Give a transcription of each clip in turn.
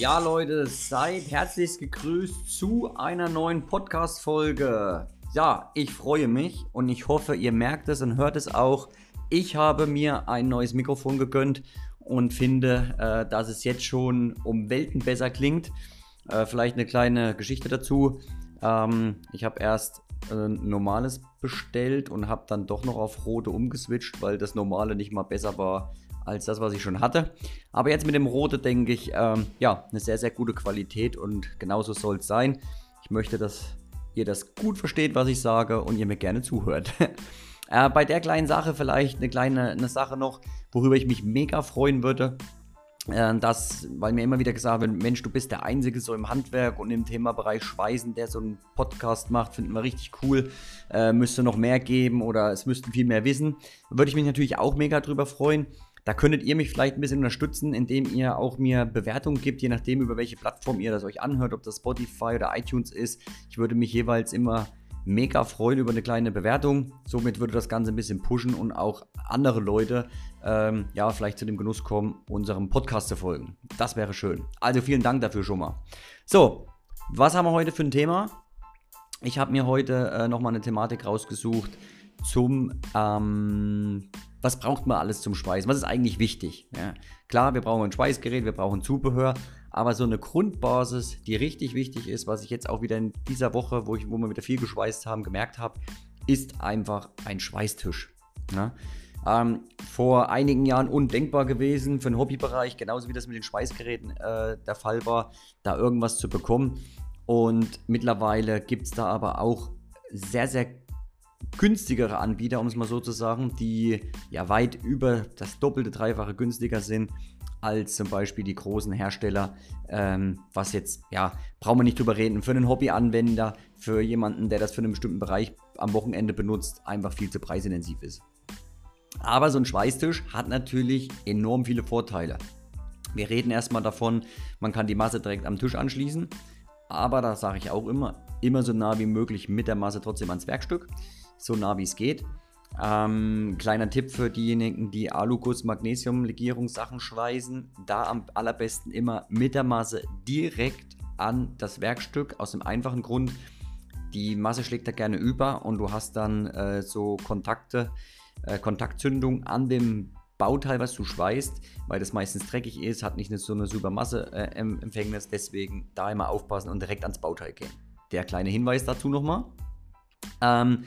Ja, Leute, seid herzlich gegrüßt zu einer neuen Podcast-Folge. Ja, ich freue mich und ich hoffe, ihr merkt es und hört es auch. Ich habe mir ein neues Mikrofon gegönnt und finde, äh, dass es jetzt schon um Welten besser klingt. Äh, vielleicht eine kleine Geschichte dazu. Ähm, ich habe erst ein normales bestellt und habe dann doch noch auf rote umgeswitcht, weil das normale nicht mal besser war als das, was ich schon hatte. Aber jetzt mit dem rote denke ich, ähm, ja, eine sehr, sehr gute Qualität und genauso soll es sein. Ich möchte, dass ihr das gut versteht, was ich sage und ihr mir gerne zuhört. äh, bei der kleinen Sache vielleicht eine kleine eine Sache noch, worüber ich mich mega freuen würde. Äh, weil mir immer wieder gesagt wird, Mensch, du bist der Einzige so im Handwerk und im Themabereich Schweißen, der so einen Podcast macht, finden wir richtig cool. Äh, müsste noch mehr geben oder es müssten viel mehr wissen. Würde ich mich natürlich auch mega drüber freuen. Da könntet ihr mich vielleicht ein bisschen unterstützen, indem ihr auch mir Bewertungen gibt, je nachdem, über welche Plattform ihr das euch anhört, ob das Spotify oder iTunes ist. Ich würde mich jeweils immer mega freuen über eine kleine Bewertung. Somit würde das Ganze ein bisschen pushen und auch andere Leute ähm, ja vielleicht zu dem Genuss kommen, unserem Podcast zu folgen. Das wäre schön. Also vielen Dank dafür schon mal. So, was haben wir heute für ein Thema? Ich habe mir heute äh, nochmal eine Thematik rausgesucht zum ähm, was braucht man alles zum Schweißen? Was ist eigentlich wichtig? Ja, klar, wir brauchen ein Schweißgerät, wir brauchen Zubehör, aber so eine Grundbasis, die richtig wichtig ist, was ich jetzt auch wieder in dieser Woche, wo, ich, wo wir wieder viel geschweißt haben, gemerkt habe, ist einfach ein Schweißtisch. Ja? Ähm, vor einigen Jahren undenkbar gewesen für den Hobbybereich, genauso wie das mit den Schweißgeräten äh, der Fall war, da irgendwas zu bekommen. Und mittlerweile gibt es da aber auch sehr, sehr günstigere Anbieter, um es mal so zu sagen, die ja weit über das doppelte, dreifache günstiger sind als zum Beispiel die großen Hersteller, ähm, was jetzt, ja, brauchen wir nicht drüber reden, für einen Hobbyanwender, für jemanden, der das für einen bestimmten Bereich am Wochenende benutzt, einfach viel zu preisintensiv ist. Aber so ein Schweißtisch hat natürlich enorm viele Vorteile. Wir reden erstmal davon, man kann die Masse direkt am Tisch anschließen, aber da sage ich auch immer, immer so nah wie möglich mit der Masse trotzdem ans Werkstück so nah wie es geht. Ähm, kleiner Tipp für diejenigen, die Aluguss Magnesium-Legierungssachen schweißen. Da am allerbesten immer mit der Masse direkt an das Werkstück. Aus dem einfachen Grund, die Masse schlägt da gerne über und du hast dann äh, so Kontakte, äh, Kontaktzündung an dem Bauteil, was du schweißt, weil das meistens dreckig ist, hat nicht so eine super Masseempfängnis. Äh, deswegen da immer aufpassen und direkt ans Bauteil gehen. Der kleine Hinweis dazu nochmal. Ähm,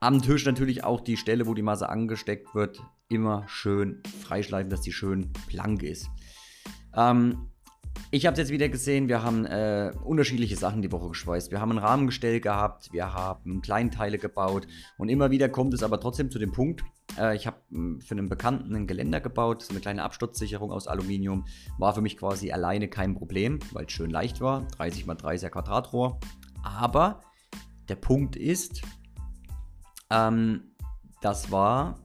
am Tisch natürlich auch die Stelle, wo die Masse angesteckt wird, immer schön freischleifen, dass die schön blank ist. Ähm, ich habe es jetzt wieder gesehen, wir haben äh, unterschiedliche Sachen die Woche geschweißt. Wir haben ein Rahmengestell gehabt, wir haben Kleinteile gebaut und immer wieder kommt es aber trotzdem zu dem Punkt, äh, ich habe hm, für einen Bekannten ein Geländer gebaut, so eine kleine Absturzsicherung aus Aluminium. War für mich quasi alleine kein Problem, weil es schön leicht war, 30 x 30er Quadratrohr. Aber der Punkt ist, ähm, das war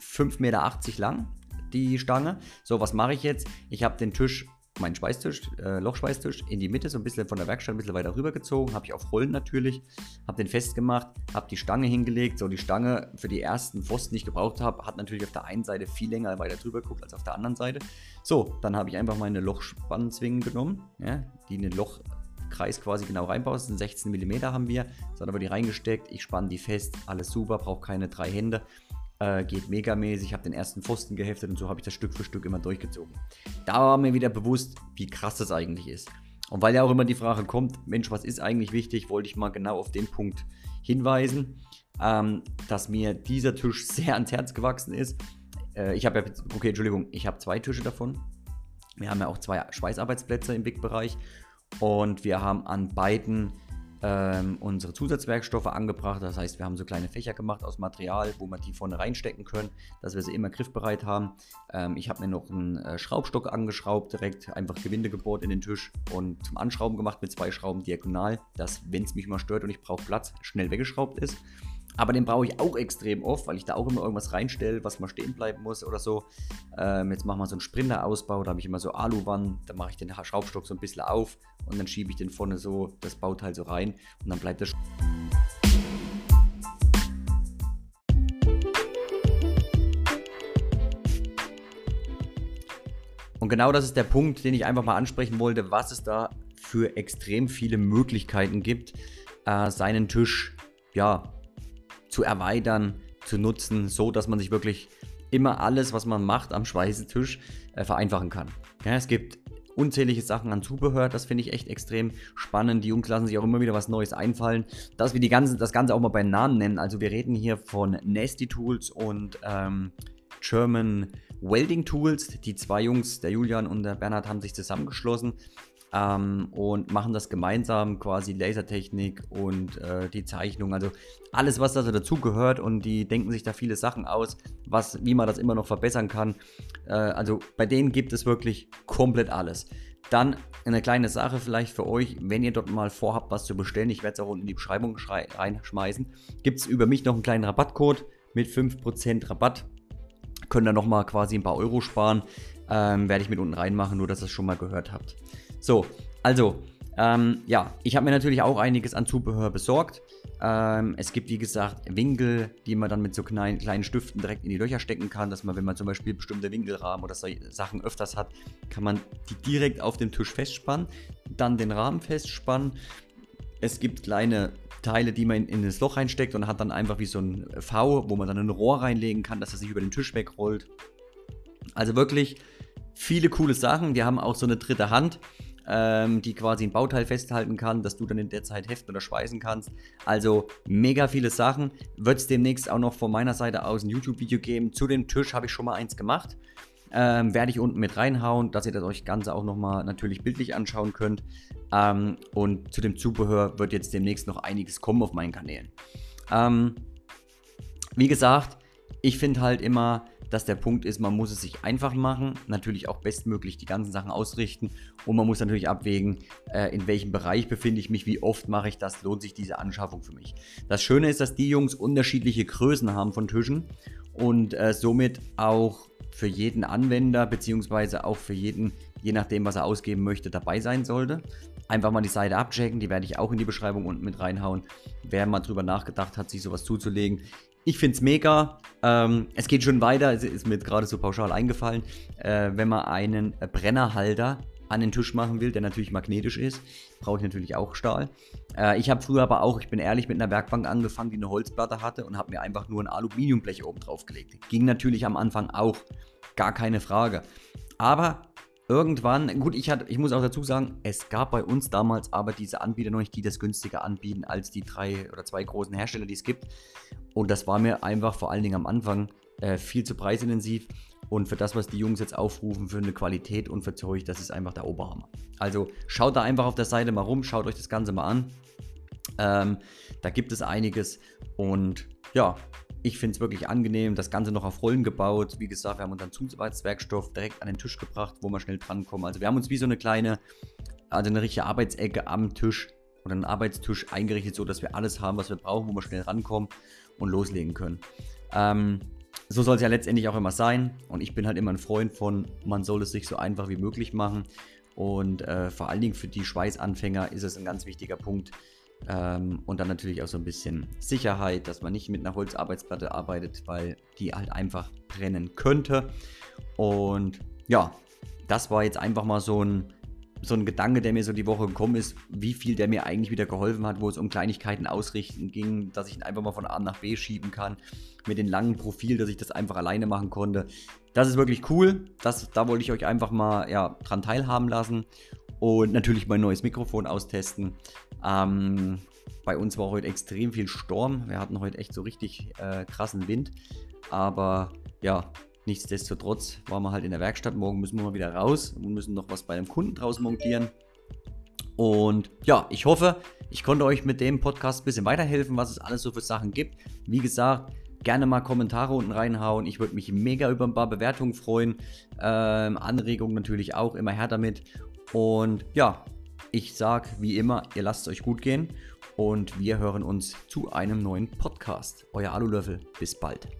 5,80 Meter lang, die Stange. So, was mache ich jetzt? Ich habe den Tisch, meinen Schweißtisch, äh, Lochschweißtisch, in die Mitte, so ein bisschen von der Werkstatt ein bisschen weiter rübergezogen, habe ich auf Rollen natürlich, habe den festgemacht, habe die Stange hingelegt. So, die Stange für die ersten Pfosten, die ich gebraucht habe, hat natürlich auf der einen Seite viel länger weiter drüber geguckt als auf der anderen Seite. So, dann habe ich einfach meine Lochspannzwingen genommen, ja, die in den Loch Kreis quasi genau reinbaust. 16 mm haben wir. Dann aber die reingesteckt. Ich spanne die fest. Alles super, brauche keine drei Hände. Äh, geht megamäßig. Ich habe den ersten Pfosten geheftet und so habe ich das Stück für Stück immer durchgezogen. Da war mir wieder bewusst, wie krass das eigentlich ist. Und weil ja auch immer die Frage kommt, Mensch, was ist eigentlich wichtig, wollte ich mal genau auf den Punkt hinweisen, ähm, dass mir dieser Tisch sehr ans Herz gewachsen ist. Äh, ich habe ja, okay, Entschuldigung, ich habe zwei Tische davon. Wir haben ja auch zwei Schweißarbeitsplätze im Big-Bereich und wir haben an beiden ähm, unsere Zusatzwerkstoffe angebracht. Das heißt, wir haben so kleine Fächer gemacht aus Material, wo wir die vorne reinstecken können, dass wir sie immer griffbereit haben. Ähm, ich habe mir noch einen äh, Schraubstock angeschraubt, direkt einfach Gewinde gebohrt in den Tisch und zum Anschrauben gemacht mit zwei Schrauben diagonal, dass, wenn es mich mal stört und ich brauche Platz, schnell weggeschraubt ist. Aber den brauche ich auch extrem oft, weil ich da auch immer irgendwas reinstelle, was mal stehen bleiben muss oder so. Ähm, jetzt machen wir so einen Sprinter-Ausbau, da habe ich immer so Aluwannen, da mache ich den Schraubstock so ein bisschen auf und dann schiebe ich den vorne so, das Bauteil so rein und dann bleibt das. Und genau das ist der Punkt, den ich einfach mal ansprechen wollte, was es da für extrem viele Möglichkeiten gibt, äh, seinen Tisch ja, zu erweitern, zu nutzen, so dass man sich wirklich immer alles, was man macht am Speisetisch, äh, vereinfachen kann. Ja, es gibt unzählige Sachen an Zubehör, das finde ich echt extrem spannend. Die Jungs lassen sich auch immer wieder was Neues einfallen, dass wir die ganze, das Ganze auch mal beim Namen nennen. Also wir reden hier von Nasty Tools und ähm, German Welding Tools. Die zwei Jungs, der Julian und der Bernhard, haben sich zusammengeschlossen ähm, und machen das gemeinsam, quasi Lasertechnik und äh, die Zeichnung, also alles, was da so dazugehört und die denken sich da viele Sachen aus, was, wie man das immer noch verbessern kann. Äh, also bei denen gibt es wirklich komplett alles. Dann eine kleine Sache vielleicht für euch, wenn ihr dort mal vorhabt, was zu bestellen, ich werde es auch unten in die Beschreibung reinschmeißen, gibt es über mich noch einen kleinen Rabattcode mit 5% Rabatt. Könnt ihr nochmal quasi ein paar Euro sparen. Ähm, werde ich mit unten reinmachen, nur dass ihr es schon mal gehört habt. So, also, ähm, ja, ich habe mir natürlich auch einiges an Zubehör besorgt. Ähm, es gibt, wie gesagt, Winkel, die man dann mit so kleinen, kleinen Stiften direkt in die Löcher stecken kann, dass man, wenn man zum Beispiel bestimmte Winkelrahmen oder solche Sachen öfters hat, kann man die direkt auf dem Tisch festspannen, dann den Rahmen festspannen. Es gibt kleine Teile, die man in, in das Loch reinsteckt und hat dann einfach wie so ein V, wo man dann ein Rohr reinlegen kann, dass er sich über den Tisch wegrollt. Also wirklich viele coole Sachen. Die haben auch so eine dritte Hand ähm, die quasi ein Bauteil festhalten kann, dass du dann in der Zeit heften oder schweißen kannst. Also mega viele Sachen. Wird es demnächst auch noch von meiner Seite aus ein YouTube-Video geben. Zu dem Tisch habe ich schon mal eins gemacht. Ähm, werde ich unten mit reinhauen, dass ihr das euch Ganze auch nochmal natürlich bildlich anschauen könnt. Ähm, und zu dem Zubehör wird jetzt demnächst noch einiges kommen auf meinen Kanälen. Ähm, wie gesagt, ich finde halt immer, dass der Punkt ist, man muss es sich einfach machen, natürlich auch bestmöglich die ganzen Sachen ausrichten und man muss natürlich abwägen, äh, in welchem Bereich befinde ich mich, wie oft mache ich das, lohnt sich diese Anschaffung für mich. Das Schöne ist, dass die Jungs unterschiedliche Größen haben von Tischen und äh, somit auch für jeden Anwender beziehungsweise auch für jeden, je nachdem, was er ausgeben möchte, dabei sein sollte. Einfach mal die Seite abchecken, die werde ich auch in die Beschreibung unten mit reinhauen. Wer mal drüber nachgedacht hat, sich sowas zuzulegen, ich finde es mega. Ähm, es geht schon weiter, es ist mir gerade so pauschal eingefallen. Äh, wenn man einen Brennerhalter an den Tisch machen will, der natürlich magnetisch ist, brauche ich natürlich auch Stahl. Äh, ich habe früher aber auch, ich bin ehrlich, mit einer Werkbank angefangen, die eine Holzplatte hatte und habe mir einfach nur ein Aluminiumblech oben drauf gelegt. Ging natürlich am Anfang auch, gar keine Frage. Aber irgendwann, gut, ich, hatte, ich muss auch dazu sagen, es gab bei uns damals aber diese Anbieter noch nicht, die das günstiger anbieten als die drei oder zwei großen Hersteller, die es gibt. Und das war mir einfach vor allen Dingen am Anfang äh, viel zu preisintensiv. Und für das, was die Jungs jetzt aufrufen, für eine Qualität und für Zeug, das ist einfach der Oberhammer. Also schaut da einfach auf der Seite mal rum, schaut euch das Ganze mal an. Ähm, da gibt es einiges und ja, ich finde es wirklich angenehm. Das Ganze noch auf Rollen gebaut. Wie gesagt, wir haben unseren Zusatzwerkstoff direkt an den Tisch gebracht, wo wir schnell drankommen. Also wir haben uns wie so eine kleine, also eine richtige Arbeitsecke am Tisch oder einen Arbeitstisch eingerichtet, so dass wir alles haben, was wir brauchen, wo wir schnell rankommen und loslegen können. Ähm, so soll es ja letztendlich auch immer sein. Und ich bin halt immer ein Freund von, man soll es sich so einfach wie möglich machen. Und äh, vor allen Dingen für die Schweißanfänger ist es ein ganz wichtiger Punkt, ähm, und dann natürlich auch so ein bisschen Sicherheit, dass man nicht mit einer Holzarbeitsplatte arbeitet, weil die halt einfach brennen könnte. Und ja, das war jetzt einfach mal so ein, so ein Gedanke, der mir so die Woche gekommen ist, wie viel der mir eigentlich wieder geholfen hat, wo es um Kleinigkeiten ausrichten ging, dass ich ihn einfach mal von A nach B schieben kann, mit dem langen Profil, dass ich das einfach alleine machen konnte. Das ist wirklich cool. Das, da wollte ich euch einfach mal ja, dran teilhaben lassen und natürlich mein neues Mikrofon austesten. Ähm, bei uns war heute extrem viel Sturm. Wir hatten heute echt so richtig äh, krassen Wind. Aber ja, nichtsdestotrotz waren wir halt in der Werkstatt. Morgen müssen wir mal wieder raus und müssen noch was bei einem Kunden draußen montieren. Und ja, ich hoffe, ich konnte euch mit dem Podcast ein bisschen weiterhelfen, was es alles so für Sachen gibt. Wie gesagt, gerne mal Kommentare unten reinhauen. Ich würde mich mega über ein paar Bewertungen freuen. Ähm, Anregungen natürlich auch, immer her damit. Und ja, ich sage wie immer, ihr lasst es euch gut gehen und wir hören uns zu einem neuen Podcast. Euer Alulöffel, bis bald.